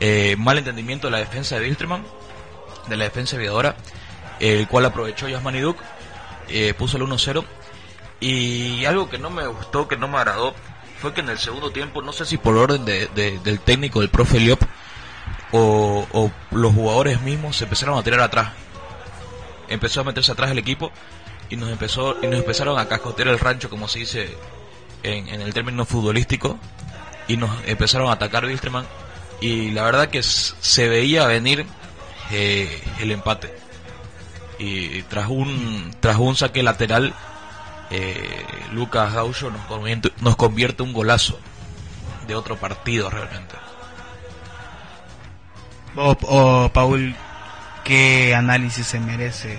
Eh, mal entendimiento de la defensa de Wilstermann, de la defensa aviadora, el cual aprovechó Yasmani Duke, eh, puso el 1-0. Y algo que no me gustó, que no me agradó, fue que en el segundo tiempo, no sé si por orden de, de- del técnico del profe Liop o, los jugadores mismos se empezaron a tirar atrás. Empezó a meterse atrás el equipo y nos empezó y nos empezaron a cascotear el rancho, como se dice en, el término futbolístico, y nos empezaron a atacar Wilstermann y la verdad que se veía venir eh, el empate y tras un tras un saque lateral eh, Lucas Gaucho nos convierte, nos convierte un golazo de otro partido realmente O, o, Paul, ¿qué análisis se merece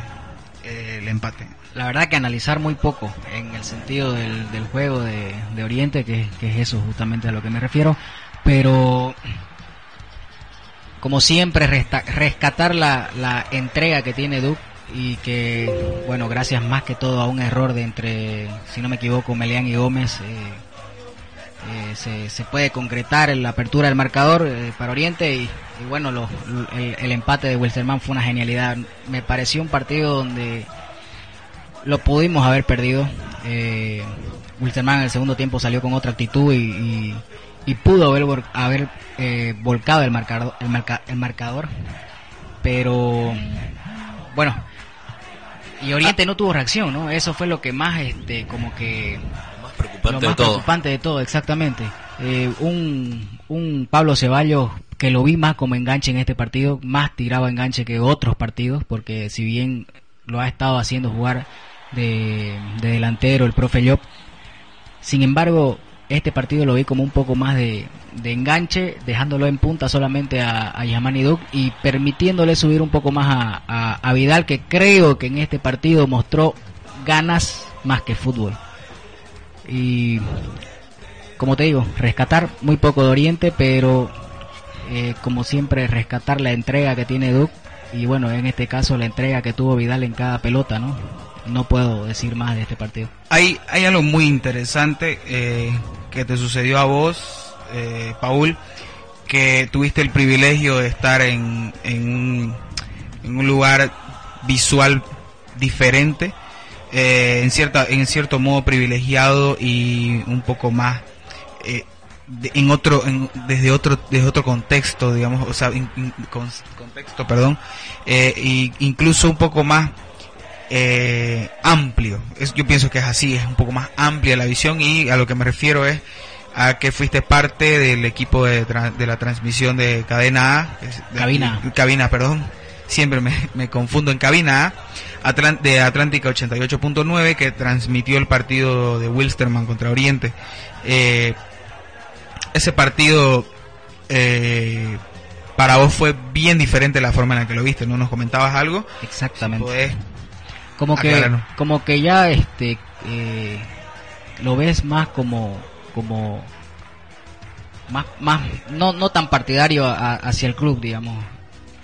eh, el empate? La verdad que analizar muy poco en el sentido del, del juego de, de Oriente, que, que es eso justamente a lo que me refiero, pero como siempre rescatar la, entrega que tiene Duke y que, bueno, gracias más que todo a un error de entre, si no me equivoco, Melián y Gómez, eh, eh, se, puede concretar la apertura del marcador eh, para Oriente y, bueno, el, empate de Wilstermann fue una genialidad. Me pareció un partido donde lo pudimos haber perdido. Eh, Wilstermann en el segundo tiempo salió con otra actitud y- y pudo haber, haber eh, volcado el marcador, el, marca- el marcador. Pero bueno, y Oriente no tuvo reacción, ¿no? Eso fue lo que más, este, como que más preocupante lo de más todo preocupante de todo, exactamente. Eh, un, un Pablo Ceballos que lo vi más como enganche en este partido, más tiraba enganche que otros partidos, porque si bien lo ha estado haciendo jugar de, de delantero el profe Llop, sin embargo, este partido lo vi como un poco más de, de enganche, dejándolo en punta solamente a, a Yamani Duke y permitiéndole subir un poco más a, a- Vidal, que creo que en este partido mostró ganas más que fútbol. Y como te digo, rescatar muy poco de Oriente, pero eh, como siempre rescatar la entrega que tiene Duke y bueno, en este caso la entrega que tuvo Vidal en cada pelota, ¿no? No puedo decir más de este partido. Hay, hay algo muy interesante eh, que te sucedió a vos, eh, Paul, que tuviste el privilegio de estar en, en, un, en un lugar visual diferente, eh, en, cierta, en cierto modo privilegiado y un poco más eh, en otro en- desde otro desde otro contexto digamos o sea contexto perdón eh, y incluso un poco más eh, amplio. Es- yo pienso que es así, es un poco más amplia la visión y a lo que me refiero es a que fuiste parte del equipo de, la transmisión de Cadena A. de- Cabina. Cabina, perdón. Siempre me, me confundo en Cabina A. De Atlántica 88.9 que transmitió el partido de Wilstermann contra Oriente. Eh, ese partido eh, para vos fue bien diferente la forma en la que lo viste, ¿no? ¿Nos comentabas algo? Exactamente. Podés como que aclararnos. como que ya este eh, lo ves más como como más más no no tan partidario a- hacia el club digamos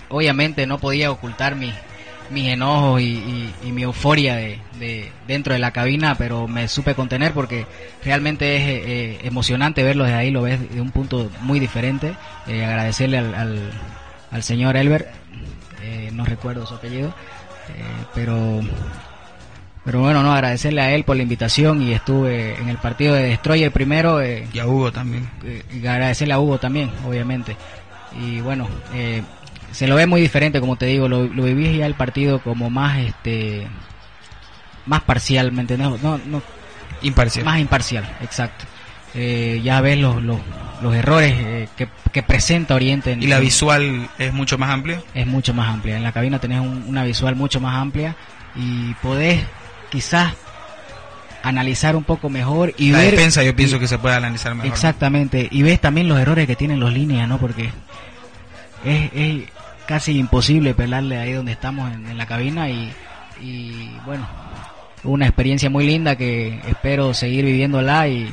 obviamente no podía ocultar mi mis enojos y, y- y mi euforia de, de dentro de la cabina pero me supe contener porque realmente es eh, eh, emocionante verlo desde ahí lo ves de un punto muy diferente Eh, agradecerle al, al, al señor Elber eh, no recuerdo su apellido pero pero bueno no agradecerle a él por la invitación y estuve en el partido de Destroyer primero eh, y a Hugo también. eh, y agradecerle a Hugo también obviamente y bueno eh, se lo ve muy diferente como te digo lo, lo viví ya el partido como más este más parcial ¿me entiendes? no, no Imparcial. más imparcial exacto Eh, ya ves los, los, los errores eh, que, que presenta Oriente en- y la visual es mucho más amplia. es mucho más amplia. En la cabina tenés un- una visual mucho más amplia y podés quizás analizar un poco mejor y la ver defensa yo pienso que se puede analizar mejor. exactamente y ves también los errores que tienen los líneas, ¿no? Porque es, es casi imposible pelarle ahí donde estamos en, en la cabina y, y bueno, una experiencia muy linda que espero seguir viviéndola y,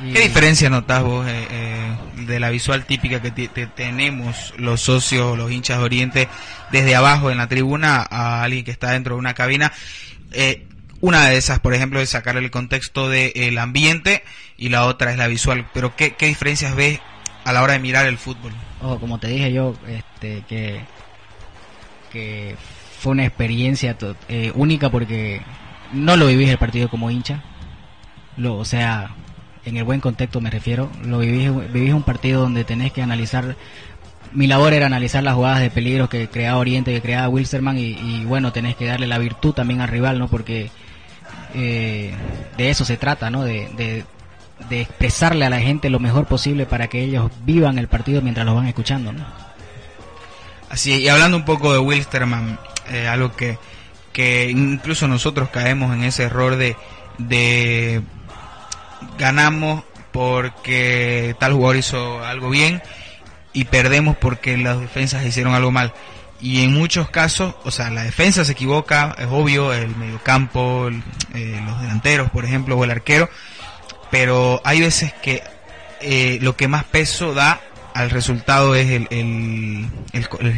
¿Qué diferencia notas vos eh, eh, de la visual típica que te- te- tenemos los socios, los hinchas de Oriente, desde abajo en la tribuna a alguien que está dentro de una cabina? Eh, una de esas, por ejemplo, es sacarle el contexto del ambiente y la otra es la visual. Pero ¿qué, diferencias ves a la hora de mirar el fútbol? Oh, como te dije yo, este, que, que fue una experiencia eh, única porque no lo vivís el partido como hincha. Lo, o sea, en el buen contexto me refiero. Lo vivís, vivís un partido donde tenés que analizar. Mi labor era analizar las jugadas de peligro que creaba Oriente, que creaba Wilstermann y, bueno, tenés que darle la virtud también al rival, ¿no? Porque eh, de eso se trata, ¿no? De, de, expresarle a la gente lo mejor posible para que ellos vivan el partido mientras lo van escuchando, ¿no? Así, y hablando un poco de Wilstermann, eh, algo que, que incluso nosotros caemos en ese error de, de ganamos porque tal jugador hizo algo bien y perdemos porque las defensas hicieron algo mal. Y en muchos casos, o sea, la defensa se equivoca, es obvio, el mediocampo, el- eh, los delanteros, por ejemplo, o el arquero, pero hay veces que eh, lo que más peso da al resultado es el, el,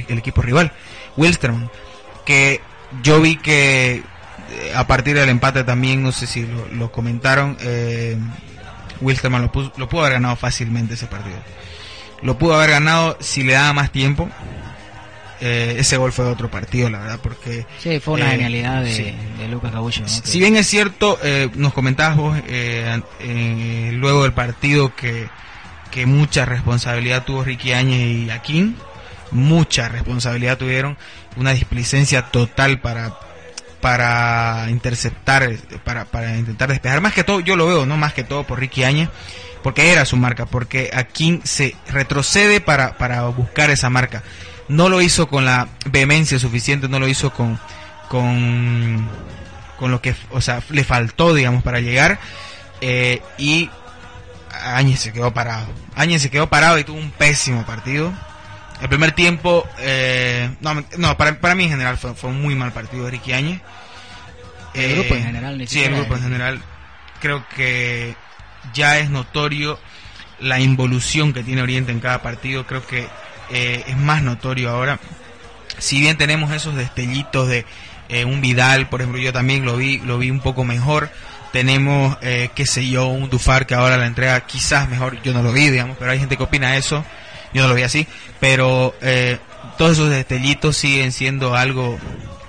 el, equipo rival, Wilstermann, que yo vi que a partir del empate también, no sé si lo, lo comentaron, eh, Wilstermann lo, puso- lo pudo haber ganado fácilmente ese partido. Lo pudo haber ganado si le daba más tiempo. Eh, ese gol fue de otro partido, la verdad, porque Sí, fue una Eh, genialidad de, sí. de Lucas Gabullo. ¿no? si bien es cierto, eh, nos comentabas vos eh, eh, luego del partido que, que mucha responsabilidad tuvo Ricky Áñez y Aquín, mucha responsabilidad tuvieron, una displicencia total para para interceptar, para, para intentar despejar. Más que todo, yo lo veo, no más que todo por Ricky Áñez, porque era su marca, porque Aquín se retrocede para, para buscar esa marca. No lo hizo con la vehemencia suficiente, no lo hizo con, con, con lo que, o sea, le faltó, digamos, para llegar. eh, y Áñez se quedó parado. Áñez se quedó parado y tuvo un pésimo partido. El primer tiempo, eh, no, no para, para mí en general fue, fue un muy mal partido de Ricky Áñez. El grupo en general, ni Sí, el grupo en general. Creo que ya es notorio la involución que tiene Oriente en cada partido. Creo que eh, es más notorio ahora. Si bien tenemos esos destellitos de eh, un Vidal, por ejemplo, yo también lo vi, lo vi un poco mejor. Tenemos, eh, qué sé yo, un Dufar que ahora la entrega quizás mejor. Yo no lo vi, digamos, pero hay gente que opina eso. Yo no lo vi así. Pero eh, todos esos destellitos siguen siendo algo,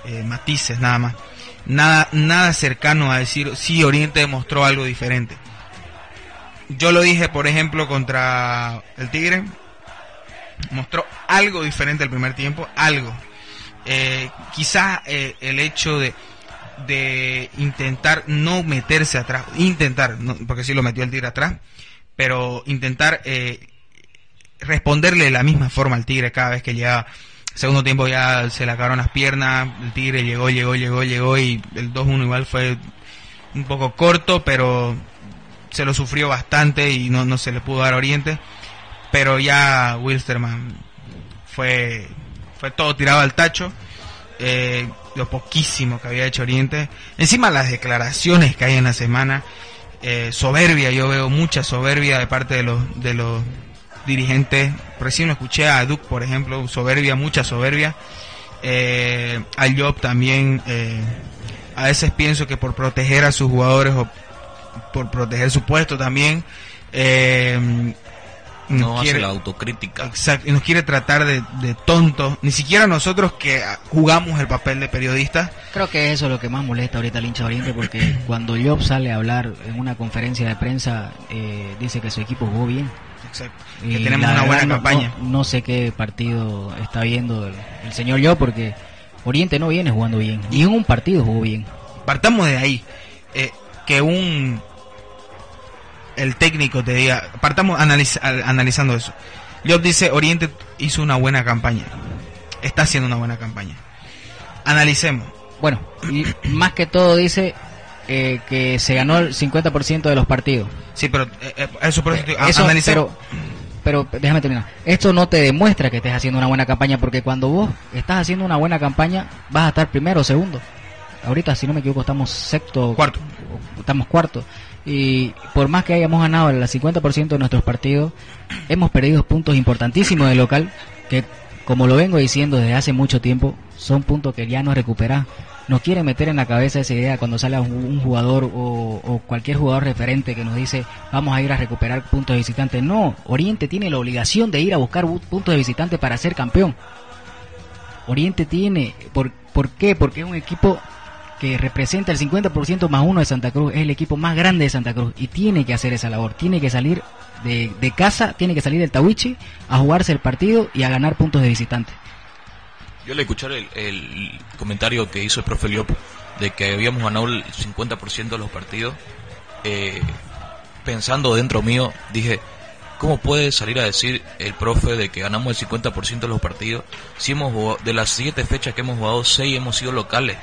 eh, matices nada más. Nada, nada cercano a decir, sí, Oriente demostró algo diferente. Yo lo dije, por ejemplo, contra el Tigre. Mostró algo diferente el primer tiempo, algo. Eh, quizás el hecho de, de intentar no meterse atrás, intentar, no, porque sí lo metió el Tigre atrás, pero intentar eh, responderle de la misma forma al Tigre cada vez que llegaba. Segundo tiempo ya se le acabaron las piernas, el Tigre llegó, llegó, llegó, llegó y el 2-1 igual fue un poco corto, pero se lo sufrió bastante y no, no se le pudo dar oriente. Pero ya Wilstermann fue, fue todo tirado al tacho. Eh, lo poquísimo que había hecho Oriente. Encima las declaraciones que hay en la semana. eh, soberbia, yo veo mucha soberbia de parte de los, de los dirigentes. Recién lo escuché a Duke, por ejemplo, soberbia, mucha soberbia. Eh, al Job también, eh, a veces pienso que por proteger a sus jugadores o por proteger su puesto también, eh, No quiere- hace la autocrítica. Exacto, y nos quiere tratar de, de tontos, ni siquiera nosotros que jugamos el papel de periodistas. Creo que eso es lo que más molesta ahorita al hincha Oriente porque cuando Job sale a hablar en una conferencia de prensa eh, dice que su equipo jugó bien. Exacto, Y que tenemos una buena campaña. No, no sé qué partido está viendo el, el señor Job porque Oriente no viene jugando bien. Ni en un partido jugó bien. Partamos de ahí, eh, que un el técnico te diga, partamos analiz- al- analizando eso. Job dice, Oriente hizo una buena campaña, está haciendo una buena campaña. Analicemos. Bueno, y más que todo dice eh, que se ganó el 50% de los partidos. Sí, pero eh, eh, eso por eso, te digo, Eso, analicemos. pero pero déjame terminar. Esto no te demuestra que estés haciendo una buena campaña, porque cuando vos estás haciendo una buena campaña, vas a estar primero o segundo. Ahorita, si no me equivoco, estamos sexto. Cuarto. Estamos cuarto. Y por más que hayamos ganado el 50% de nuestros partidos, hemos perdido puntos importantísimos de local, que como lo vengo diciendo desde hace mucho tiempo, son puntos que ya no recuperan nos quiere meter en la cabeza esa idea cuando sale un, jugador o, cualquier jugador referente que nos dice vamos a ir a recuperar puntos de visitante. No, Oriente tiene la obligación de ir a buscar puntos de visitante para ser campeón. Oriente tiene, ¿por, ¿por qué? Porque es un equipo que representa el 50% más uno de Santa Cruz, es el equipo más grande de Santa Cruz y tiene que hacer esa labor, tiene que salir de, de casa, tiene que salir del Tawichi a jugarse el partido y a ganar puntos de visitante. Yo le escuché el, comentario que hizo el profe Liop de que habíamos ganado el 50% de los partidos. Eh, pensando dentro mío, dije, ¿cómo puede salir a decir el profe de que ganamos el 50% de los partidos si hemos de las siete fechas que hemos jugado, seis hemos sido locales?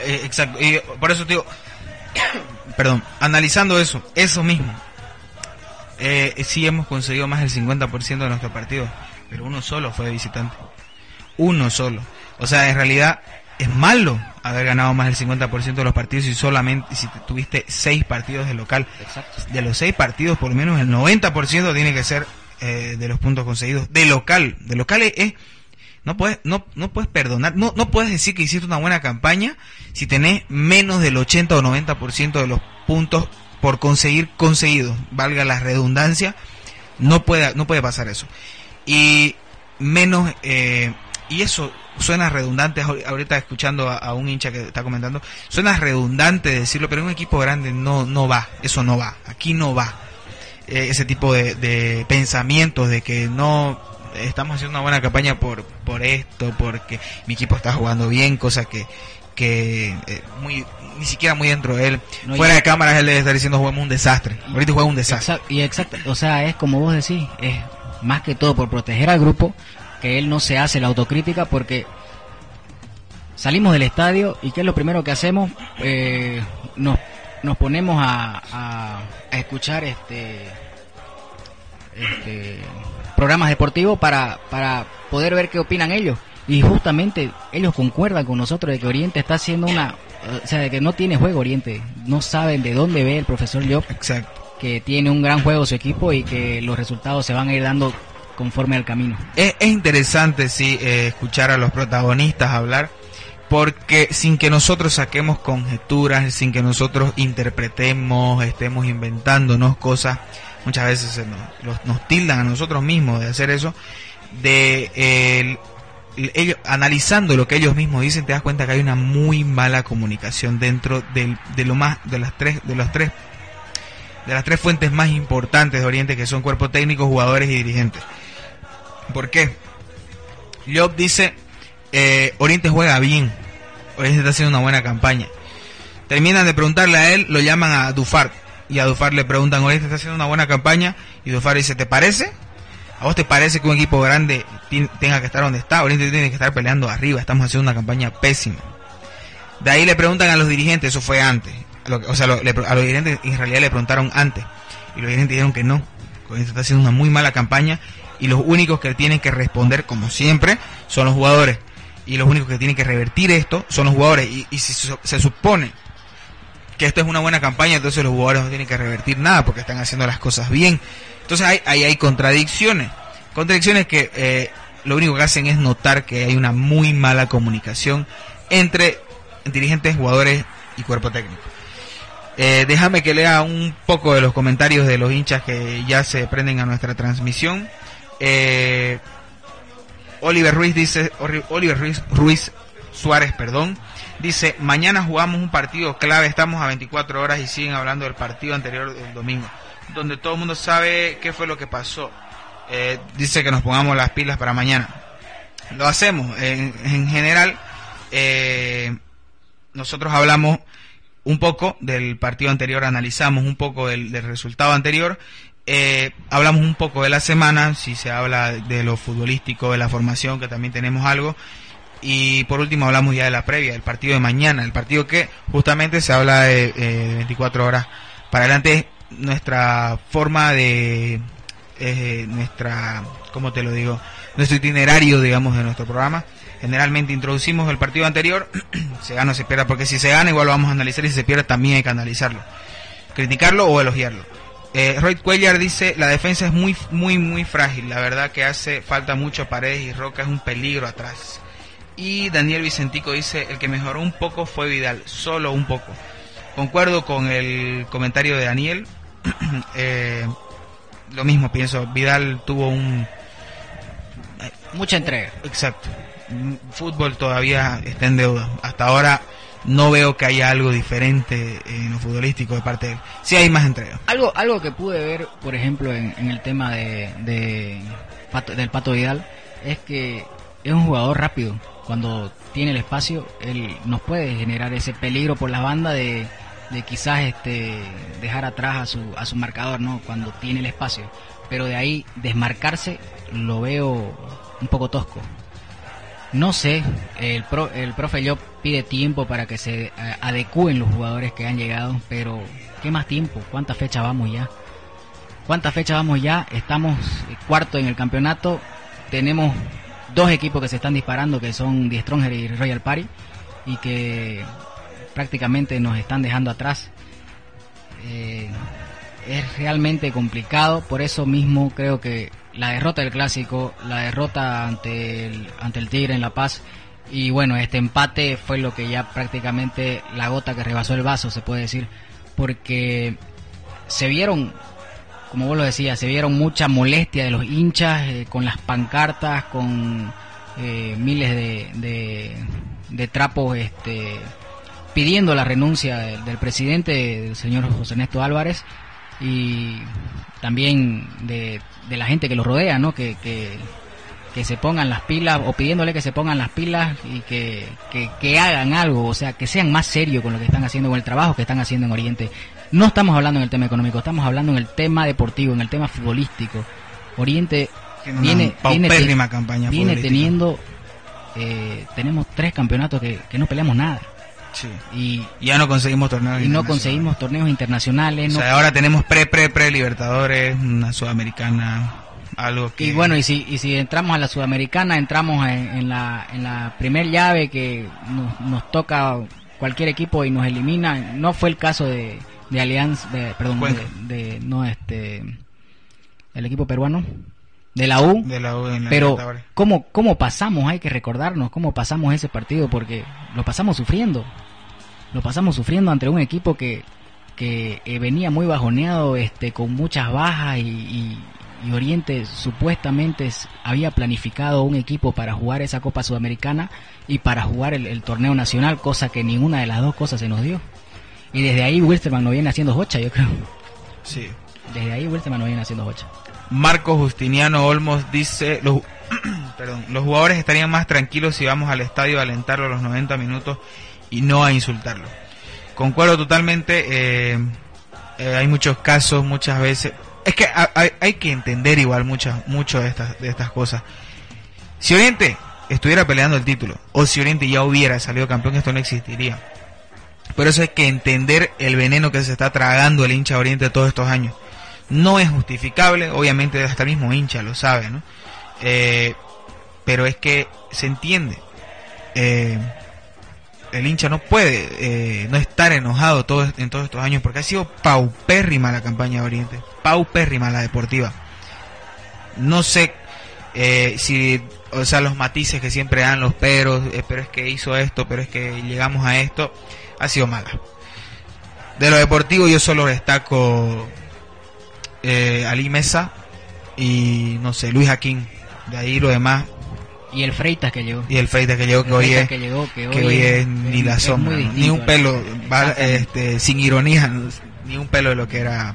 Eh, exacto, y por eso digo, perdón, analizando eso, eso mismo, eh, sí hemos conseguido más del 50% de nuestros partidos pero uno solo fue de visitante. Uno solo. O sea, en realidad es malo haber ganado más del 50% de los partidos y solamente si tuviste seis partidos de local. De los seis partidos, por lo menos el 90% tiene que ser eh, de los puntos conseguidos de local. De local es, no puedes no no puedes perdonar, no no puedes decir que hiciste una buena campaña si tenés menos del 80 o 90% de los puntos por conseguir conseguidos, valga la redundancia, no puede no puede pasar eso y menos eh, y eso suena redundante ahorita escuchando a, un hincha que está comentando suena redundante decirlo pero en un equipo grande no no va eso no va aquí no va eh, ese tipo de, pensamientos de que no estamos haciendo una buena campaña por por esto porque mi equipo está jugando bien cosa que que eh, muy ni siquiera muy dentro de él. Fuera de cámaras él debe estar diciendo jugamos un desastre ahorita juega un desastre. y exacto o sea es como vos decís es más que todo por proteger al grupo, que él no se hace la autocrítica porque salimos del estadio y ¿qué es lo primero que hacemos? Eh, nos, nos ponemos a, a, escuchar este, este, programas deportivos para, para poder ver qué opinan ellos. Y justamente ellos concuerdan con nosotros de que Oriente está haciendo una... O sea, de que no tiene juego Oriente. No saben de dónde ve el profesor Job. Exacto que tiene un gran juego su equipo y que los resultados se van a ir dando conforme al camino. Es, interesante, sí, eh, escuchar a los protagonistas hablar, porque sin que nosotros saquemos conjeturas, sin que nosotros interpretemos, estemos inventándonos cosas, muchas veces nos, nos tildan a nosotros mismos de hacer eso, de ellos, analizando lo que ellos mismos dicen, te das cuenta que hay una muy mala comunicación dentro del, de lo más, de las tres, de los tres de las tres fuentes más importantes de Oriente, que son cuerpo técnico, jugadores y dirigentes. ¿Por qué? Job dice, eh, Oriente juega bien, Oriente está haciendo una buena campaña. Terminan de preguntarle a él, lo llaman a Dufar, y a Dufar le preguntan, Oriente está haciendo una buena campaña, y Dufar dice, ¿te parece? ¿A vos te parece que un equipo grande tenga que estar donde está? Oriente tiene que estar peleando arriba, estamos haciendo una campaña pésima. De ahí le preguntan a los dirigentes, eso fue antes o sea, a los dirigentes en realidad le preguntaron antes y los dirigentes dijeron que no, que está haciendo una muy mala campaña y los únicos que tienen que responder, como siempre, son los jugadores. Y los únicos que tienen que revertir esto son los jugadores. Y, si se, supone que esto es una buena campaña, entonces los jugadores no tienen que revertir nada porque están haciendo las cosas bien. Entonces ahí hay, hay, contradicciones. Contradicciones que eh, lo único que hacen es notar que hay una muy mala comunicación entre dirigentes, jugadores y cuerpo técnico. Eh, déjame que lea un poco de los comentarios de los hinchas que ya se prenden a nuestra transmisión. Eh, Oliver Ruiz dice, Oliver Ruiz, Suárez, perdón, dice, mañana jugamos un partido clave, estamos a 24 horas y siguen hablando del partido anterior del domingo, donde todo el mundo sabe qué fue lo que pasó. Eh, dice que nos pongamos las pilas para mañana. Lo hacemos. En, en general, nosotros hablamos un poco del partido anterior, analizamos un poco del, resultado anterior, eh, hablamos un poco de la semana, si se habla de lo futbolístico, de la formación, que también tenemos algo, y por último hablamos ya de la previa, del partido de mañana, el partido que justamente se habla de, 24 eh, horas para adelante, nuestra forma de eh, nuestra, ¿cómo te lo digo? Nuestro itinerario, digamos, de nuestro programa. Generalmente introducimos el partido anterior, se gana o se pierde, porque si se gana igual lo vamos a analizar y si se pierde también hay que analizarlo. Criticarlo o elogiarlo. Eh, Roy Cuellar dice, la defensa es muy, muy, muy frágil. La verdad que hace falta mucho paredes y Roca es un peligro atrás. Y Daniel Vicentico dice, el que mejoró un poco fue Vidal, solo un poco. Concuerdo con el comentario de Daniel. eh, lo mismo pienso, Vidal tuvo un... Mucha entrega. Exacto. Fútbol todavía está en deuda. Hasta ahora no veo que haya algo diferente en lo futbolístico de parte de él. Sí hay más entrega. Algo, algo que pude ver, por ejemplo, en, en el tema de, de del Pato Vidal, es que es un jugador rápido. Cuando tiene el espacio, él nos puede generar ese peligro por la banda de, de quizás este dejar atrás a su, a su marcador, ¿no? Cuando tiene el espacio. Pero de ahí desmarcarse lo veo un poco tosco. No sé, el, pro, el profe yo pide tiempo para que se eh, adecúen los jugadores que han llegado, pero ¿qué más tiempo? ¿Cuántas fechas vamos ya? ¿Cuántas fechas vamos ya? Estamos eh, cuarto en el campeonato, tenemos dos equipos que se están disparando, que son Die Stronger y Royal Party, y que prácticamente nos están dejando atrás. Eh, es realmente complicado, por eso mismo creo que la derrota del clásico, la derrota ante el, ante el Tigre en La Paz y bueno, este empate fue lo que ya prácticamente la gota que rebasó el vaso, se puede decir, porque se vieron, como vos lo decías, se vieron mucha molestia de los hinchas eh, con las pancartas, con eh, miles de, de, trapos este, pidiendo la renuncia del, del presidente, del señor José Ernesto Álvarez, y también de, de la gente que lo rodea, ¿no? Que, que, que se pongan las pilas o pidiéndole que se pongan las pilas y que, que, que hagan algo, o sea, que sean más serios con lo que están haciendo, con el trabajo que están haciendo en Oriente. No estamos hablando en el tema económico, estamos hablando en el tema deportivo, en el tema futbolístico. Oriente viene, viene, campaña viene teniendo, eh, tenemos tres campeonatos que, que no peleamos nada. Sí. Y, ya no conseguimos torneos y no conseguimos torneos internacionales. O no- sea, ahora tenemos pre, pre, pre Libertadores, una sudamericana, algo que... Y bueno, y si, y si entramos a la Sudamericana, entramos en, en la, en la primer llave que nos, nos toca cualquier equipo y nos elimina. No fue el caso de, de Alianza, de, perdón, de, de- no este, el equipo peruano, de la U. de la U en la Pero. ¿cómo, ¿cómo pasamos? Hay que recordarnos cómo pasamos ese partido porque lo pasamos sufriendo. Lo pasamos sufriendo ante un equipo que, que eh, venía muy bajoneado, este, con muchas bajas y, y- y Oriente supuestamente había planificado un equipo para jugar esa Copa Sudamericana y para jugar el, el torneo nacional, cosa que ninguna de las dos cosas se nos dio. Y desde ahí Wilstermann no viene haciendo hocha, yo creo. Sí. Desde ahí Wilstermann no viene haciendo hocha. Marco Justiniano Olmos dice, los, perdón, los jugadores estarían más tranquilos si vamos al estadio a alentarlo a los 90 minutos y no a insultarlo. Concuerdo totalmente, eh, eh, hay muchos casos, muchas veces, es que ha- hay, hay que entender igual muchas, mucho de estas, de estas cosas. Si Oriente estuviera peleando el título, o si Oriente ya hubiera salido campeón, esto no existiría. Por eso hay que entender el veneno que se está tragando el hincha Oriente todos estos años. No es justificable, obviamente hasta el mismo hincha lo sabe, ¿no? Eh, pero es que se entiende. Eh, el hincha no puede eh, no estar enojado todo, en todos estos años porque ha sido paupérrima la campaña de Oriente, paupérrima la deportiva. No sé eh, si, o sea, los matices que siempre dan los peros, eh, pero es que hizo esto, pero es que llegamos a esto, ha sido mala. De lo deportivo yo solo destaco Ali Mesa y no sé, Luis Jaquín. De ahí lo demás Y el Freitas que llegó. y el Freite que llegó que hoy Freitas es que llegó, que que hoy es ni la es sombra, ni un pelo, va, este, sin ironía, ni un pelo de lo que era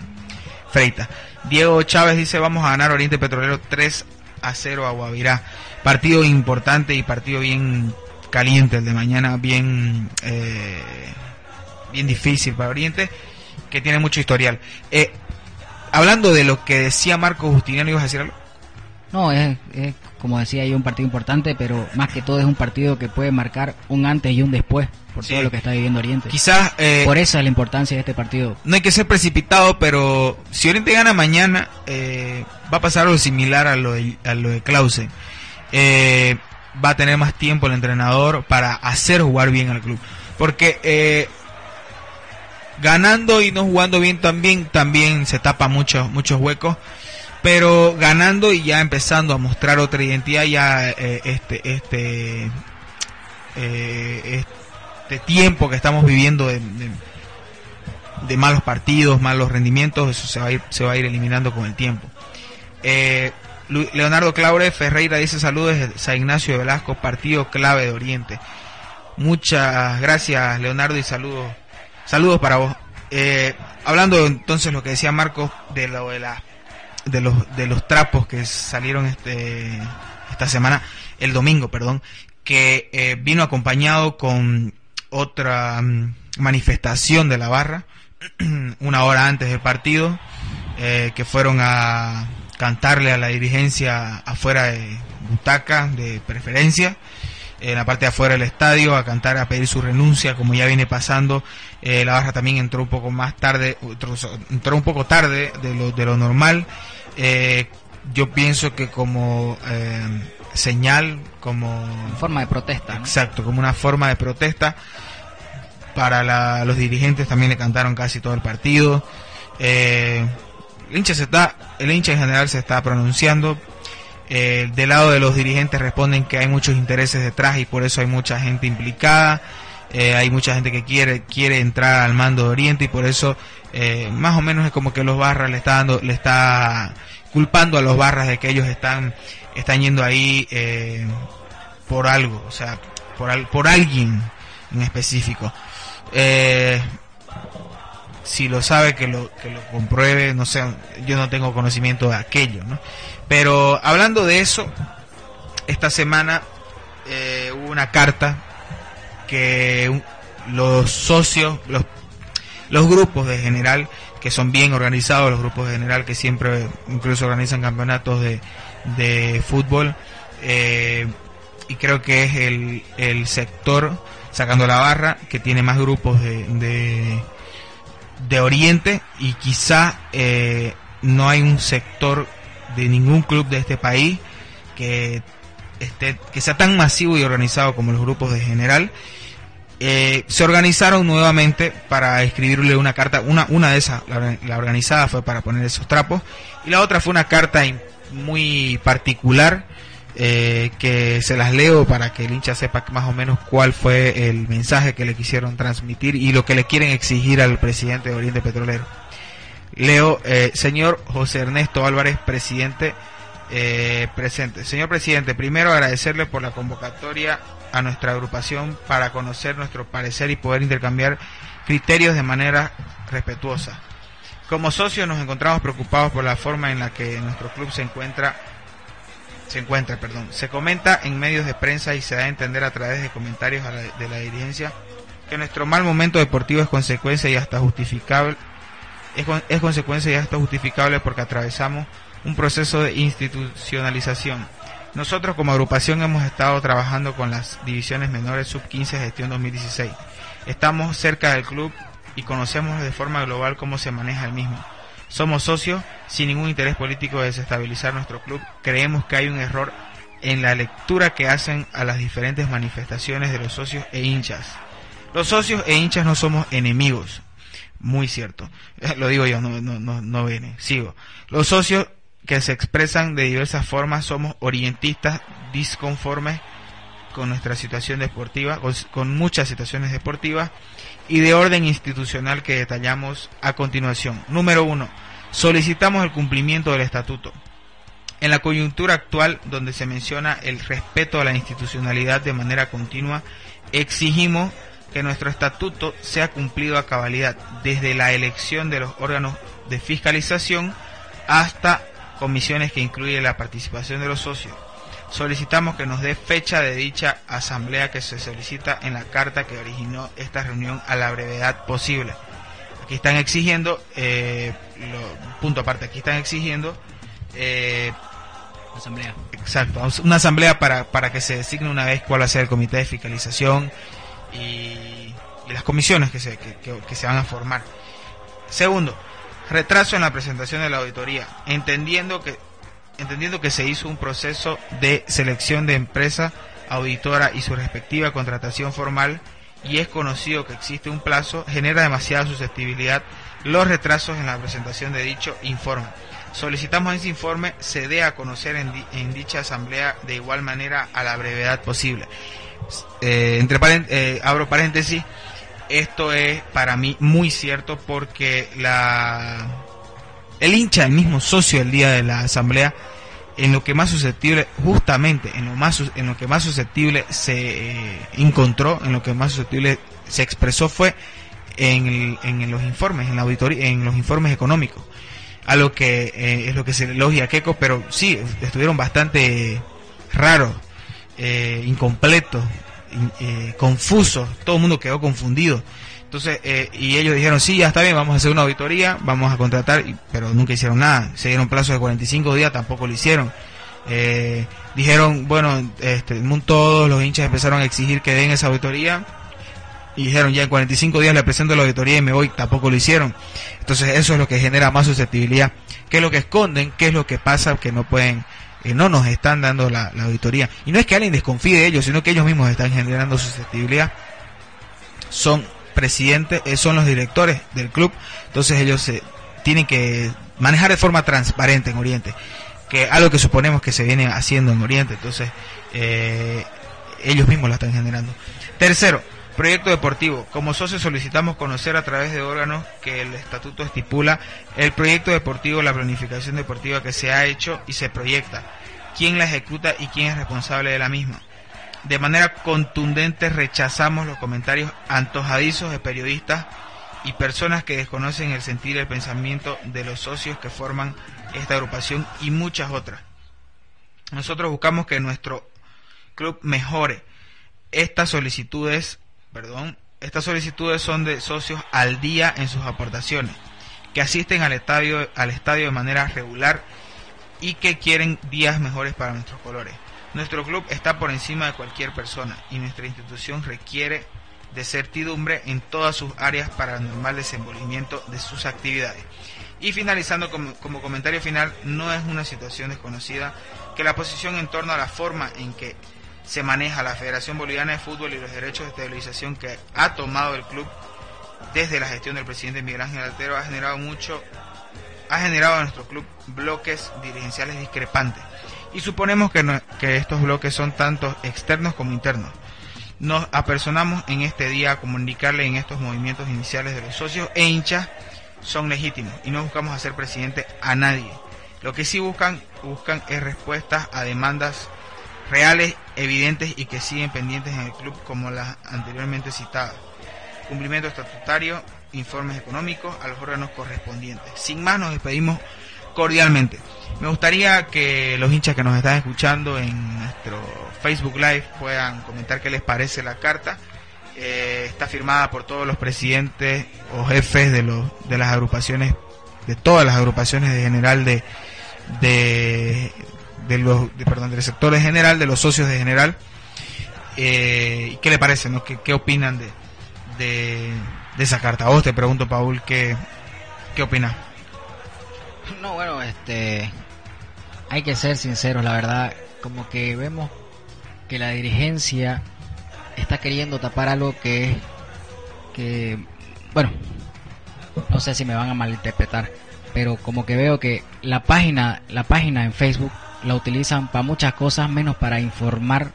Freita. Diego Chávez dice vamos a ganar Oriente Petrolero 3 a 0 a Guavirá. Partido importante y partido bien caliente el de mañana, bien eh, bien difícil para Oriente, que tiene mucho historial. Eh, hablando de lo que decía Marco Justiniano, ¿ibas a decir algo? No, es, es, como decía yo, un partido importante, pero más que todo es un partido que puede marcar un antes y un después por Sí. todo lo que está viviendo Oriente. Quizás eh, Por eso es la importancia de este partido. no hay que ser precipitado, pero si Oriente gana mañana, eh, va a pasar algo similar a lo de, a lo de Clausen. Eh, va a tener más tiempo el entrenador para hacer jugar bien al club. Porque eh, ganando y no jugando bien también, también se tapa muchos, muchos huecos. Pero ganando y ya empezando a mostrar otra identidad, ya eh, este, este, eh, este tiempo que estamos viviendo de- de, malos partidos, malos rendimientos, eso se va a ir, se va a ir eliminando con el tiempo. Eh, Leonardo Claure Ferreira dice saludos San Ignacio de Velasco, partido clave de Oriente. Muchas gracias Leonardo y saludos, saludos para vos. Eh, hablando entonces lo que decía Marcos de lo de la de los de los trapos que salieron este esta semana, el domingo, perdón, que eh, vino acompañado con otra mm, manifestación de la barra una hora antes del partido, eh, que fueron a cantarle a la dirigencia afuera de butaca de preferencia, en la parte de afuera del estadio, a cantar, a pedir su renuncia, como ya viene pasando. Eh, la barra también entró un poco más tarde, entró, entró un poco tarde de lo, de lo normal. Eh, yo pienso que como eh, señal, como forma de protesta. ¿no? Exacto, como una forma de protesta. Para la- los dirigentes también le cantaron casi todo el partido. Eh, el hincha se está, el hincha en general se está pronunciando. Eh, del lado de los dirigentes responden que hay muchos intereses detrás y por eso hay mucha gente implicada. Eh, hay mucha gente que quiere quiere entrar al mando de Oriente y por eso eh, más o menos es como que los barras le está dando le está culpando a los barras de que ellos están están yendo ahí eh, por algo, o sea, por, al- por alguien en específico. Eh, si lo sabe, que lo, que lo compruebe, no sé, yo no tengo conocimiento de aquello, ¿no? Pero hablando de eso, esta semana eh, hubo una carta que los socios, los, los grupos de general, que son bien organizados, los grupos de general que siempre incluso organizan campeonatos de, de fútbol, eh, y creo que es el, el sector, sacando la barra, que tiene más grupos de, de, Oriente y quizá eh, no hay un sector de ningún club de este país que esté, que sea tan masivo y organizado como los grupos de general. Eh, se organizaron nuevamente para escribirle una carta, una, una de esas, la, organizada fue para poner esos trapos, y la otra fue una carta muy particular, eh, que se las leo para que el hincha sepa más o menos cuál fue el mensaje que le quisieron transmitir y lo que le quieren exigir al presidente de Oriente Petrolero. Leo, eh, señor José Ernesto Álvarez, presidente, eh, presente. Señor presidente, primero agradecerle por la convocatoria a nuestra agrupación para conocer nuestro parecer y poder intercambiar criterios de manera respetuosa. Como socios nos encontramos preocupados por la forma en la que nuestro club se encuentra se encuentra, perdón. Se comenta en medios de prensa y se da a entender a través de comentarios de la dirigencia que nuestro mal momento deportivo es consecuencia y hasta justificable es consecuencia y hasta justificable porque atravesamos un proceso de institucionalización. Nosotros como agrupación hemos estado trabajando con las divisiones menores sub 15 gestión 2016. Estamos cerca del club y conocemos de forma global cómo se maneja el mismo. Somos socios sin ningún interés político de desestabilizar nuestro club. Creemos que hay un error en la lectura que hacen a las diferentes manifestaciones de los socios e hinchas. Los socios e hinchas no somos enemigos. Muy cierto. Lo digo yo, no, no, no, no viene. Sigo. Los socios que se expresan de diversas formas somos orientistas disconformes con nuestra situación deportiva, con, con muchas situaciones deportivas y de orden institucional que detallamos a continuación. Número uno, solicitamos el cumplimiento del estatuto. En la coyuntura actual, donde se menciona el respeto a la institucionalidad de manera continua, exigimos que nuestro estatuto sea cumplido a cabalidad, desde la elección de los órganos de fiscalización hasta comisiones que incluyen la participación de los socios. Solicitamos que nos dé fecha de dicha asamblea que se solicita en la carta que originó esta reunión a la brevedad posible. Aquí están exigiendo, eh, lo- punto aparte, aquí están exigiendo eh, Asamblea. Exacto, una asamblea para, para que se designe una vez cuál va a ser el comité de fiscalización y, las comisiones que se, que se van a formar. Segundo, retraso en la presentación de la auditoría, entendiendo que entendiendo que se hizo un proceso de selección de empresa auditora y su respectiva contratación formal y es conocido que existe un plazo, genera demasiada susceptibilidad los retrasos en la presentación de dicho informe. Solicitamos ese informe se dé a conocer en, dicha asamblea de igual manera a la brevedad posible. Eh, entre eh, abro paréntesis, esto es para mí muy cierto porque la el hincha, el mismo socio el día de la asamblea, en lo que más susceptible, justamente en lo más en lo que más susceptible se eh, encontró, en lo que más susceptible se expresó fue en, en los informes, en la auditoría, en los informes económicos. A lo que eh, es lo que se elogia a pero sí, estuvieron bastante raros, eh, incompletos, confusos, todo el mundo quedó confundido. Entonces, eh, y ellos dijeron, sí, ya está bien, vamos a hacer una auditoría, vamos a contratar, pero nunca hicieron nada. Se dieron plazo de 45 días, tampoco lo hicieron. Eh, dijeron, bueno, este, todos los hinchas empezaron a exigir que den esa auditoría. Y dijeron, ya en 45 días le presento la auditoría y me voy, tampoco lo hicieron. Entonces, eso es lo que genera más susceptibilidad. ¿Qué es lo que esconden? ¿Qué es lo que pasa? Que no pueden eh, no nos están dando la, auditoría. Y no es que alguien desconfíe de ellos, sino que ellos mismos están generando susceptibilidad. Son presidentes, eh, son los directores del club, entonces ellos se tienen que manejar de forma transparente en Oriente, que algo que suponemos que se viene haciendo en Oriente, entonces eh, ellos mismos la están generando. Tercero, proyecto deportivo. Como socios solicitamos conocer a través de órganos que el estatuto estipula el proyecto deportivo, la planificación deportiva que se ha hecho y se proyecta, quién la ejecuta y quién es responsable de la misma de manera contundente rechazamos los comentarios antojadizos de periodistas y personas que desconocen el sentir y el pensamiento de los socios que forman esta agrupación y muchas otras. Nosotros buscamos que nuestro club mejore. Estas solicitudes, perdón, estas solicitudes son de socios al día en sus aportaciones, que asisten al estadio, al estadio de manera regular y que quieren días mejores para nuestros colores. Nuestro club está por encima de cualquier persona y nuestra institución requiere de certidumbre en todas sus áreas para el normal desenvolvimiento de sus actividades. Y finalizando como, comentario final, no es una situación desconocida que la posición en torno a la forma en que se maneja la Federación Boliviana de Fútbol y los derechos de estabilización que ha tomado el club desde la gestión del presidente Miguel Ángel Altero ha generado mucho, ha generado a nuestro club bloques dirigenciales discrepantes y suponemos que, que estos bloques son tanto externos como internos. Nos apersonamos en este día a comunicarle en estos movimientos iniciales de los socios e hinchas son legítimos y no buscamos hacer presidente a nadie. Lo que sí buscan, buscan es respuestas a demandas reales, evidentes y que siguen pendientes en el club como las anteriormente citadas. Cumplimiento estatutario, informes económicos a los órganos correspondientes. Sin más nos despedimos cordialmente. Me gustaría que los hinchas que nos están escuchando en nuestro Facebook Live puedan comentar qué les parece la carta. Eh, está firmada por todos los presidentes o jefes de, los, de las agrupaciones, de todas las agrupaciones de general de, de, de los, de, perdón, del sector de general, de los socios de general. Eh, ¿Qué le parece? No? ¿Qué, ¿Qué, opinan de, de, de, esa carta? A vos te pregunto, Paul, ¿qué, qué opinas? No, bueno, este, hay que ser sinceros, la verdad, como que vemos que la dirigencia está queriendo tapar algo que, que, bueno, no sé si me van a malinterpretar, pero como que veo que la página, la página en Facebook la utilizan para muchas cosas menos para informar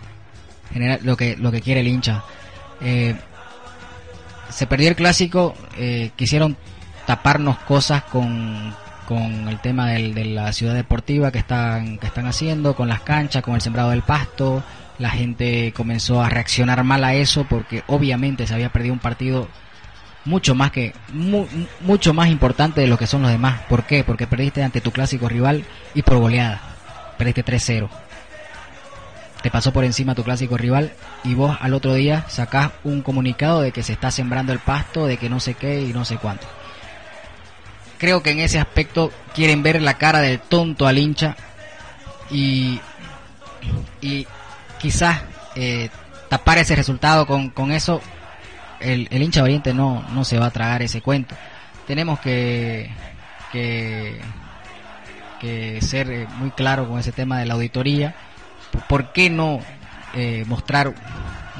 general, lo que lo que quiere el hincha. Eh, se perdió el clásico, eh, quisieron taparnos cosas con con el tema del, de la ciudad deportiva que están, que están haciendo, con las canchas, con el sembrado del pasto. La gente comenzó a reaccionar mal a eso porque obviamente se había perdido un partido mucho más que mucho más importante de lo que son los demás. ¿Por qué? Porque perdiste ante tu clásico rival y por goleada. Perdiste 3-0. Te pasó por encima tu clásico rival y vos al otro día sacás un comunicado de que se está sembrando el pasto, de que no sé qué y no sé cuánto creo que en ese aspecto quieren ver la cara del tonto al hincha y, y quizás eh, tapar ese resultado con, con eso, el, hincha de Oriente no, no se va a tragar ese cuento. Tenemos que, que, que ser eh, muy claro con ese tema de la auditoría. ¿Por qué no eh, mostrar,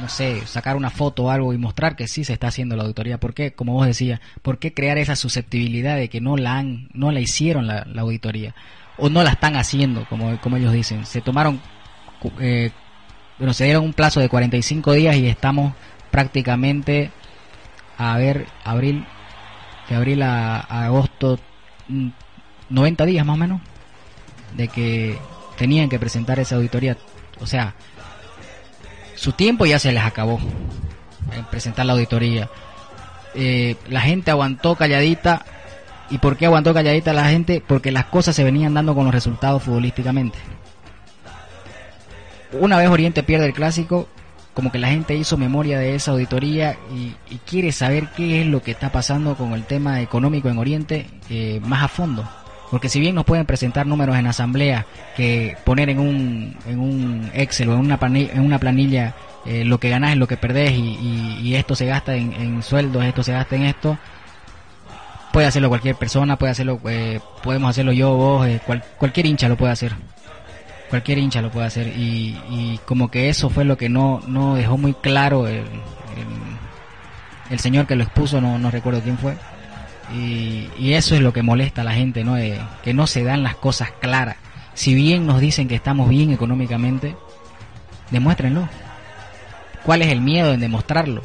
no sé, sacar una foto o algo y mostrar que sí se está haciendo la auditoría? ¿Por qué, como vos decías, por qué crear esa susceptibilidad de que no la han, no la hicieron la, auditoría? O no la están haciendo, como, como ellos dicen. Se tomaron eh, bueno, se dieron un plazo de 45 días y estamos prácticamente a ver, abril, de abril a, a agosto, 90 días más o menos, de que tenían que presentar esa auditoría. O sea, su tiempo ya se les acabó en presentar la auditoría. Eh, la gente aguantó calladita. ¿Y por qué aguantó calladita la gente? Porque las cosas se venían dando con los resultados futbolísticamente una vez Oriente pierde el clásico, como que la gente hizo memoria de esa auditoría y, quiere saber qué es lo que está pasando con el tema económico en Oriente eh, más a fondo. Porque si bien nos pueden presentar números en asamblea, que poner en un, en un Excel o en una planilla, eh, lo que ganás es lo que perdés y, esto se gasta en, sueldos, esto se gasta en esto, puede hacerlo cualquier persona, puede hacerlo, eh, podemos hacerlo yo, vos, eh, cual, cualquier hincha lo puede hacer cualquier hincha lo puede hacer y, y, como que eso fue lo que no, no dejó muy claro el, el, el señor que lo expuso, no, no recuerdo quién fue. Y, eso es lo que molesta a la gente, ¿no? De, que no se dan las cosas claras. Si bien nos dicen que estamos bien económicamente, demuéstrenlo. ¿Cuál es el miedo en demostrarlo?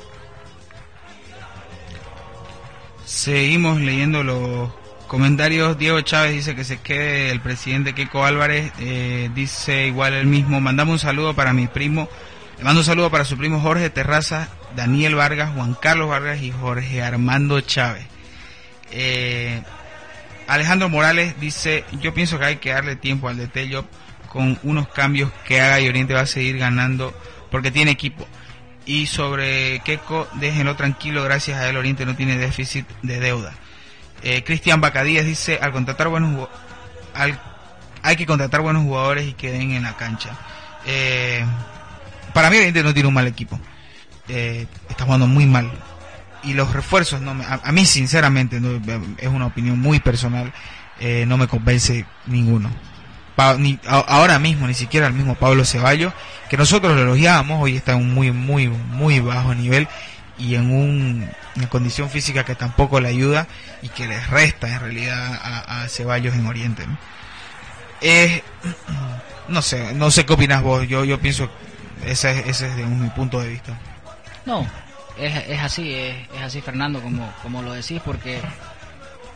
Seguimos leyendo los Comentarios, Diego Chávez dice que se quede el presidente Keiko Álvarez, eh, dice igual el mismo, mandamos un saludo para mi primo, le mando un saludo para su primo Jorge Terraza, Daniel Vargas, Juan Carlos Vargas y Jorge Armando Chávez. Eh, Alejandro Morales dice, yo pienso que hay que darle tiempo al DT con unos cambios que haga y Oriente va a seguir ganando porque tiene equipo. Y sobre Keiko, déjenlo tranquilo, gracias a él Oriente no tiene déficit de deuda. Eh, Cristian Bacadías dice, al contratar buenos hay que contratar buenos jugadores y queden en la cancha. Eh, para mí Oriente no tiene un mal equipo. Está jugando muy mal. Y los refuerzos, no me, a, a, mí sinceramente, no, es una opinión muy personal, eh, no me convence ninguno. Pa, ni, ahora mismo, ni siquiera el mismo Pablo Ceballos, que nosotros lo elogiábamos, hoy está en un muy, muy, muy bajo nivel y en un, una condición física que tampoco le ayuda y que les resta en realidad a, a Ceballos en Oriente. ¿no? Eh, no sé, no sé qué opinas vos, yo, yo pienso ese, ese es de mi punto de vista. No, es, es así, es, es, así Fernando, como, como lo decís, porque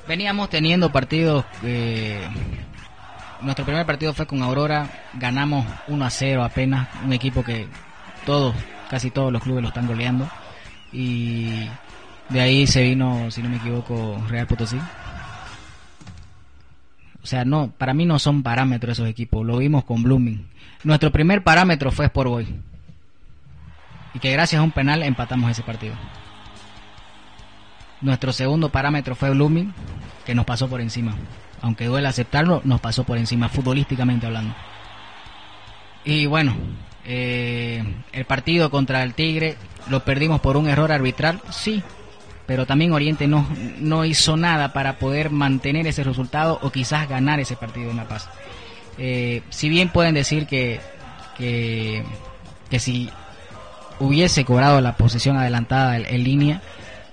veníamos teniendo partidos, eh, nuestro primer partido fue con Aurora, ganamos 1 a 0 apenas, un equipo que todos, casi todos los clubes lo están goleando y de ahí se vino, si no me equivoco, Real Potosí. O sea, no, para mí no son parámetros esos equipos, lo vimos con Blooming. Nuestro primer parámetro fue Sport Boy. Y que gracias a un penal empatamos ese partido. Nuestro segundo parámetro fue Blooming, que nos pasó por encima. Aunque duele aceptarlo, nos pasó por encima, futbolísticamente hablando. Y bueno, eh, el partido contra el Tigre lo perdimos por un error arbitral, sí, pero también Oriente no, no hizo nada para poder mantener ese resultado o quizás ganar ese partido en La Paz. Eh, si bien pueden decir que, que, que, si hubiese cobrado la posición adelantada en, línea,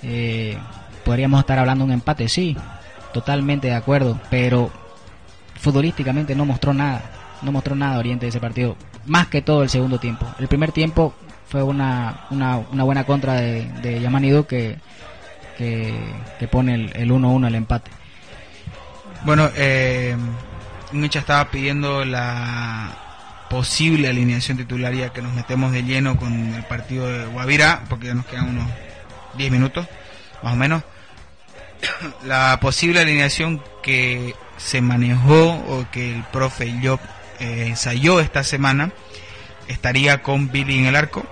eh, podríamos estar hablando de un empate, sí, totalmente de acuerdo, pero futbolísticamente no mostró nada, no mostró nada Oriente de ese partido más que todo el segundo tiempo. El primer tiempo fue una, una, buena contra de, de que, que, pone el 1-1 el, empate. Bueno, eh, estaba pidiendo la posible alineación titularia que nos metemos de lleno con el partido de Guavira, porque ya nos quedan unos 10 minutos, más o menos. la posible alineación que se manejó o que el profe Job eh, ensayó esta semana estaría con Billy en el arco,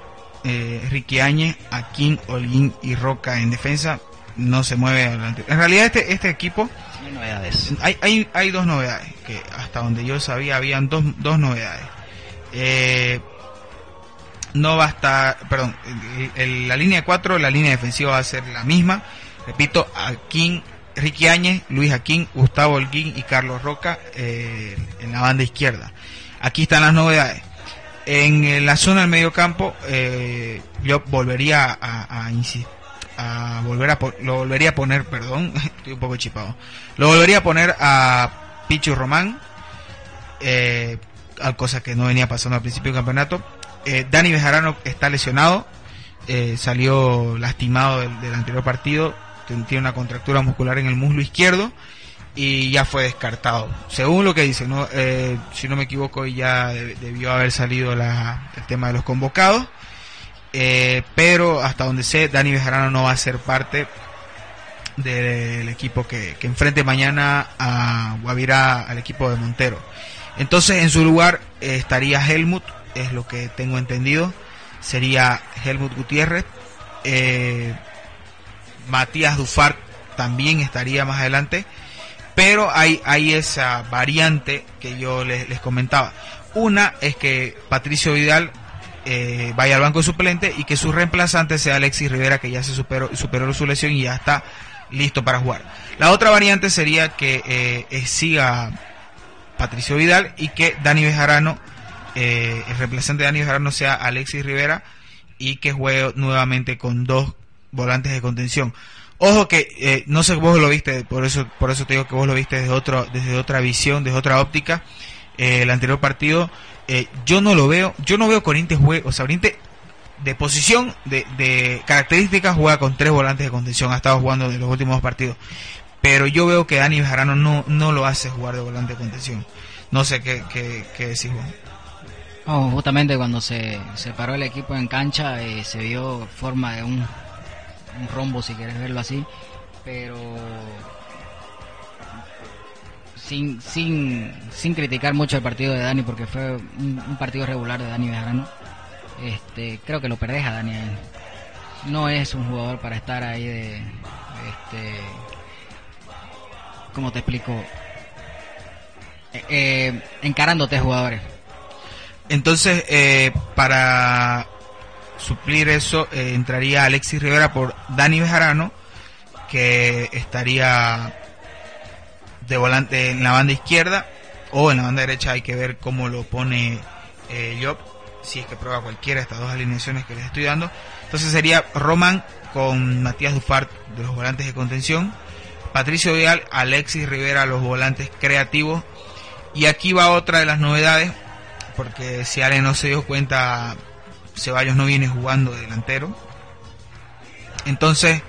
eh, Ricky Áñez, Akin, Holguín y Roca en defensa. No se mueve adelante. En realidad este, este equipo... Hay novedades. Hay, hay, hay dos novedades. porque hasta donde yo sabía habían dos, dos novedades. Eh, no va a estar, perdón, la línea 4, la línea defensiva va a ser la misma. Repito, Akin, Ricky Áñez, Luis Aquín, Gustavo Holguín y Carlos Roca eh, en la banda izquierda. Aquí están las novedades. En la zona del medio campo, eh, yo volvería a, a, volver a lo volvería a poner, perdón, estoy un poco chipado. Lo volvería a poner a Pichu Román, cosa que no venía pasando al principio del campeonato. Eh, Dani Bejarano está lesionado, eh, salió lastimado del, anterior partido, tiene una contractura muscular en el muslo izquierdo y ya fue descartado. Según lo que dice, ¿no? Eh, si no me equivoco, ya debió haber salido el tema de los convocados. Eh, pero hasta donde sé, Dani Bejarano no va a ser parte del equipo que, enfrente mañana a Guavirá, al equipo de Montero. Entonces, en su lugar eh, estaría Helmut, es lo que tengo entendido. Sería Helmut Gutiérrez. Matías Dufart también estaría más adelante pero hay, hay esa variante que yo les, comentaba. Una es que Patricio Vidal eh, vaya al banco de suplente y que su reemplazante sea Alexis Rivera, que ya se superó, superó su lesión y ya está listo para jugar. La otra variante sería que eh, siga Patricio Vidal y que Dani Bejarano, eh, el reemplazante de Dani Bejarano sea Alexis Rivera y que juegue nuevamente con dos volantes de contención. Ojo que eh, no sé vos lo viste, por eso por eso te digo que vos lo viste desde otro desde otra visión, desde otra óptica. Eh, el anterior partido eh, yo no lo veo, yo no veo Corinthians juega, o sea, de posición, de, de características juega con tres volantes de contención, ha estado jugando en los últimos partidos. Pero yo veo que Dani Bejarano no, no lo hace jugar de volante de contención. No sé qué, qué, qué decís vos. justamente cuando se, se paró el equipo en cancha se vio forma de un un rombo si quieres verlo así, pero sin, sin, sin criticar mucho el partido de Dani porque fue un, partido regular de Dani Bejarano. Este, creo que lo perdés a Dani No es un jugador para estar ahí de este ¿cómo te explico? Eh, eh, encarándote jugadores. Entonces, eh, para suplir eso eh, entraría Alexis Rivera por Dani Bejarano, que estaría de volante en la banda izquierda o en la banda derecha hay que ver cómo lo pone eh, Job, si es que prueba cualquiera de estas dos alineaciones que les estoy dando. Entonces sería Roman con Matías Dufart de los volantes de contención, Patricio Vial, Alexis Rivera los volantes creativos. Y aquí va otra de las novedades, porque si Ale no se dio cuenta Ceballos no viene jugando delantero. Entonces,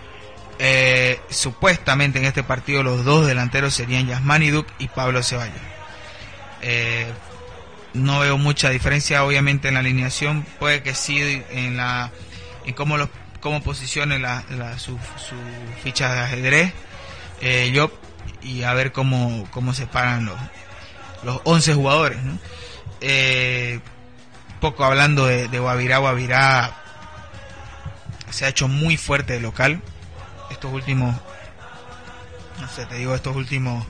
eh, supuestamente en este partido los dos delanteros serían Yasmani Duc y Pablo Ceballos. Eh, no veo mucha diferencia, obviamente, en la alineación. Puede que sí en la en cómo los cómo posicione la, su, ficha de ajedrez. Eh, y a ver cómo, cómo se paran los, los 11 jugadores. Eh, poco hablando de, de Guavirá, Guavirá se ha hecho muy fuerte de local. Estos últimos, no sé, te digo, estos últimos,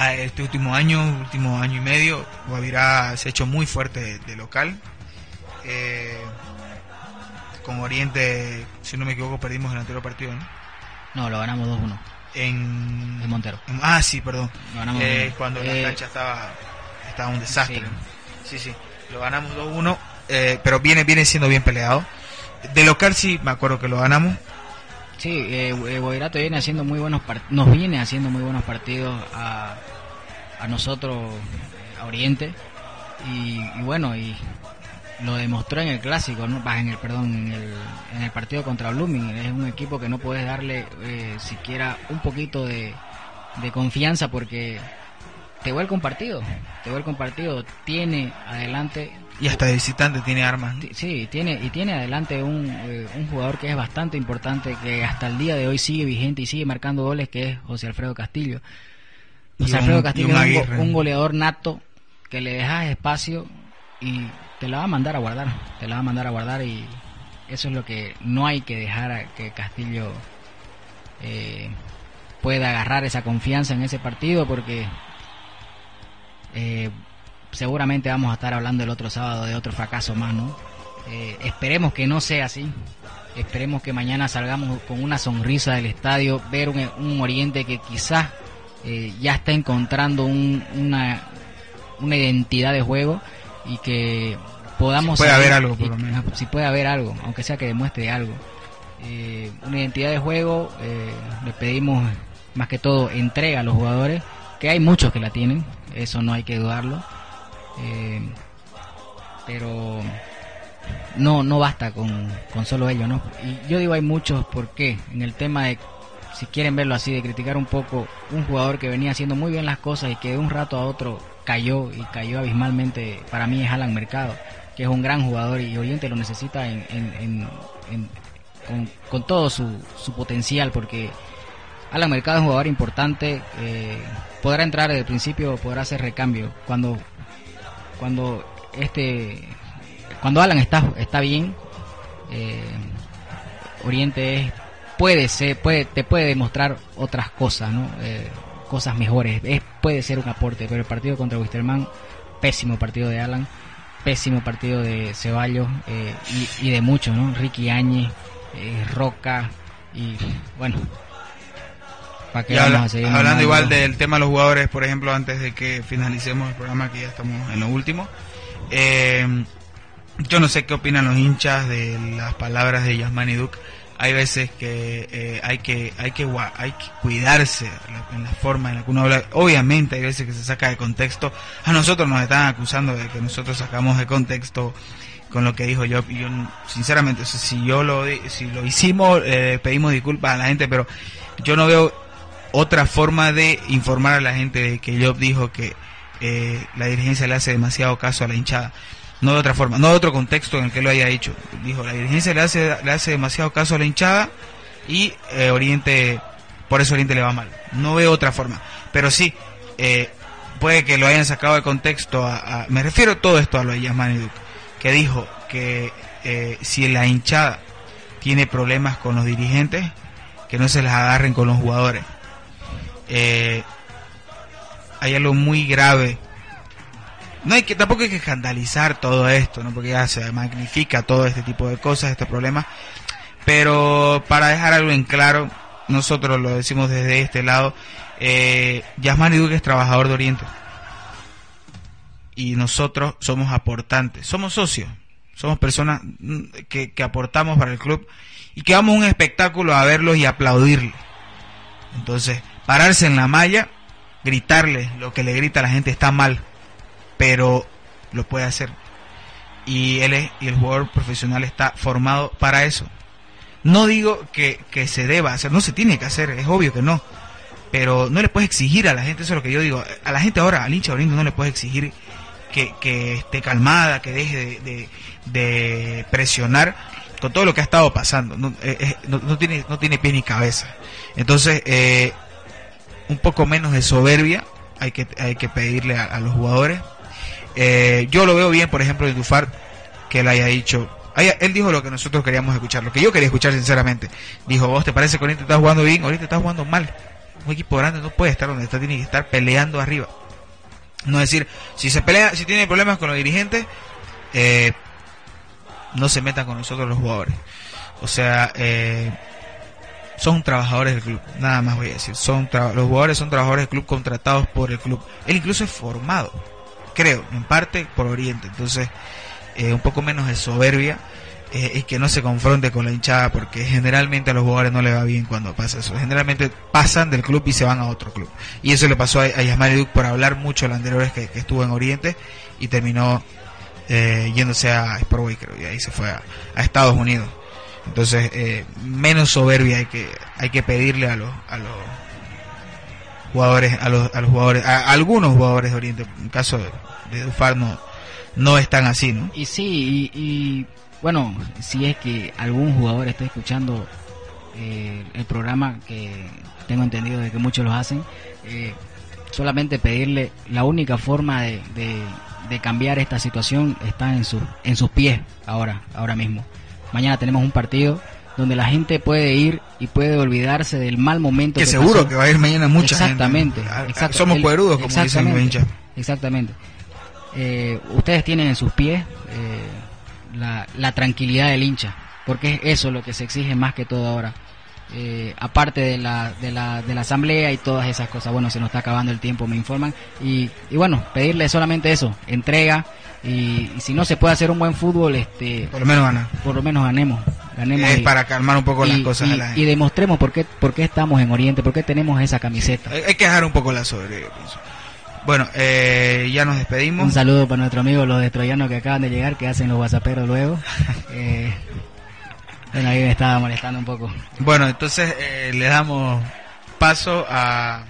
este último año, último año y medio, Guavirá se ha hecho muy fuerte de, local. Eh, con Oriente, si no me equivoco, perdimos el anterior partido. No, lo ganamos 2-1. En, Montero. ah, sí, perdón. Eh, cuando la eh, cancha estaba, estaba un desastre. sí. sí lo ganamos 2-1, eh, pero viene, viene siendo bien peleado. De local sí, me acuerdo que lo ganamos. Sí, eh, eh viene haciendo muy buenos nos viene haciendo muy buenos partidos a, a nosotros, a Oriente, y, bueno, y lo demostró en el clásico, ¿no? en el perdón, en el, en el partido contra Blooming. Es un equipo que no puedes darle eh, siquiera un poquito de, de confianza porque te vuelve un partido, te vuelve un partido, tiene adelante y hasta de visitante tiene armas. Sí, tiene y tiene adelante un, eh, un jugador que es bastante importante que hasta el día de hoy sigue vigente y sigue marcando goles que es José Alfredo Castillo. José Alfredo Castillo es un, goleador nato que le dejas espacio y te la va a mandar a guardar, te la va a mandar a guardar y eso es lo que no hay que dejar que Castillo eh, pueda agarrar esa confianza en ese partido porque Eh, seguramente vamos a estar hablando el otro sábado de otro fracaso más, ¿no? Eh, esperemos que no sea así. Esperemos que mañana salgamos con una sonrisa del estadio, ver un, Oriente que quizás ya está encontrando una, una identidad de juego y que podamos... Si puede haber algo, por lo menos. Si puede haber algo, aunque sea que demuestre algo. Eh, una identidad de juego, le pedimos más que todo entrega a los jugadores, que hay muchos que la tienen, eso no hay que dudarlo. pero no no basta con, con solo ello, ¿no? Y yo digo hay muchos, ¿por qué? En el tema de, si quieren verlo así, de criticar un poco un jugador que venía haciendo muy bien las cosas y que de un rato a otro cayó y cayó abismalmente, para mí es Alan Mercado, que es un gran jugador y Oriente lo necesita en, en, con, con, todo su, potencial, porque Alan Mercado es un jugador importante, eh, podrá entrar desde el principio, podrá hacer recambio. Cuando, cuando este cuando Alan está, está bien, eh, Oriente puede ser, puede, te puede demostrar otras cosas, ¿no? Eh, cosas mejores. Es, puede ser un aporte, pero el partido contra Wisterman, pésimo partido de Alan, pésimo partido de Ceballos eh, y, de muchos, ¿no? Ricky Áñez, Roca y bueno. ¿para qué vamos a seguir hablando igual del tema de los jugadores, por ejemplo, antes de que finalicemos el programa, que ya estamos en lo último. Eh, yo no sé qué opinan los hinchas de las palabras de Yasmani Duke. Hay veces que eh, hay que hay que hay que cuidarse en la forma en la que uno habla. Obviamente hay veces que se saca de contexto. A nosotros nos están acusando de que nosotros sacamos de contexto con lo que dijo yo. yo sinceramente, si yo lo si lo hicimos, eh, pedimos disculpas a la gente, pero yo no veo otra forma de informar a la gente de que Job dijo que eh, la dirigencia le hace demasiado caso a la hinchada no de otra forma, no de otro contexto en el que lo haya dicho. Dijo, la dirigencia le hace, le hace demasiado caso a la hinchada y eh, Oriente, por eso Oriente le va mal. No veo otra forma. Pero sí, eh, puede que lo hayan sacado de contexto. A, me refiero todo esto a lo de Yasmani Duque, que dijo que eh, si la hinchada tiene problemas con los dirigentes, que no se las agarren con los jugadores. hay algo muy grave no hay que tampoco hay que escandalizar todo esto, ¿no? Porque ya se magnifica todo este tipo de cosas, este problema. Pero para dejar algo en claro, nosotros lo decimos desde este lado, eh, Yasmani Duque es trabajador de Oriente. Y nosotros somos aportantes, somos socios, somos personas que, que aportamos para el club y que vamos a un espectáculo a verlos y aplaudirle. Entonces, pararse en la malla, gritarle lo que le grita a la gente está mal pero lo puede hacer. Y él es, y el jugador profesional está formado para eso. No digo que, se deba hacer, no se tiene que hacer, es obvio que no. Pero no le puedes exigir a la gente, eso es lo que yo digo. A la gente ahora, al hincha oriente, no le puedes exigir que, esté calmada, que deje de, presionar con todo lo que ha estado pasando. No, eh, no, tiene, no tiene pie ni cabeza. Entonces, eh, un poco menos de soberbia hay que, hay que pedirle a los jugadores eh, yo lo veo bien, por ejemplo, de Dufar, que él haya dicho. Él dijo lo que nosotros queríamos escuchar, lo que yo quería escuchar sinceramente. Dijo, vos te parece que ahorita estás jugando bien, ahorita estás jugando mal. Un equipo grande no puede estar donde está, tiene que estar peleando arriba. No decir, si se pelea, si tiene problemas con los dirigentes, eh, no se metan con nosotros los jugadores. O sea, eh, son trabajadores del club, nada más voy a decir. Son los jugadores son trabajadores del club contratados por el club. Él incluso es formado creo, en parte por Oriente. Entonces, eh, un poco menos de soberbia eh, y que no se confronte con la hinchada, porque generalmente a los jugadores no le va bien cuando pasa eso. Generalmente pasan del club y se van a otro club. Y eso le pasó a, a Yasmari por hablar mucho las anteriores que, estuvo en Oriente y terminó eh, yéndose a Sportway, creo, y ahí se fue a, Estados Unidos. Entonces, menos soberbia hay que, hay que pedirle a los, a los jugadores, a los, a los jugadores, a, algunos jugadores de Oriente, en caso de, Dufar no, están así, ¿no? Y sí, y, bueno, si es que algún jugador está escuchando eh, el programa, que tengo entendido de que muchos lo hacen, eh, solamente pedirle la única forma de, de, cambiar esta situación está en, su, en sus pies ahora, ahora mismo. Mañana tenemos un partido donde la gente puede ir y puede olvidarse del mal momento que, seguro que va a ir mañana mucha exactamente, gente. Exactamente. Somos cuerudos, como dicen los hinchas. Exactamente. Eh, ustedes tienen en sus pies eh, la, la tranquilidad del hincha, porque es eso lo que se exige más que todo ahora. Eh, aparte de la, de, la, de la asamblea y todas esas cosas. Bueno, se nos está acabando el tiempo, me informan. Y, y bueno, pedirle solamente eso, entrega. Y, y si no se puede hacer un buen fútbol, este, Por lo menos gana. por lo menos ganemos. ganemos Es y- para calmar un poco las cosas y- la demostremos por qué, por qué estamos en Oriente, por qué tenemos esa camiseta. Hay, hay que dejar un poco la sobre. Bueno, eh, ya nos despedimos. Un saludo para nuestro amigo los destroyanos que acaban de llegar, que hacen los whatsapperos luego. Eh, bueno, ahí me estaba molestando un poco. Bueno, entonces eh, le damos paso a,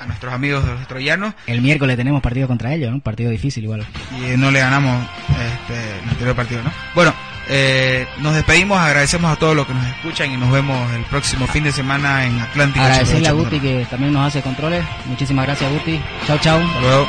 a nuestros amigos de los troyanos El miércoles tenemos partido contra ellos, ¿no? un partido difícil igual. y no le ganamos este, el anterior partido, ¿no? Bueno, eh, nos despedimos, agradecemos a todos los que nos escuchan y nos vemos el próximo fin de semana en Atlántico. Agradecerle a 88.9. Guti que también nos hace controles. Muchísimas gracias Guti. Chau, chau. Hasta luego.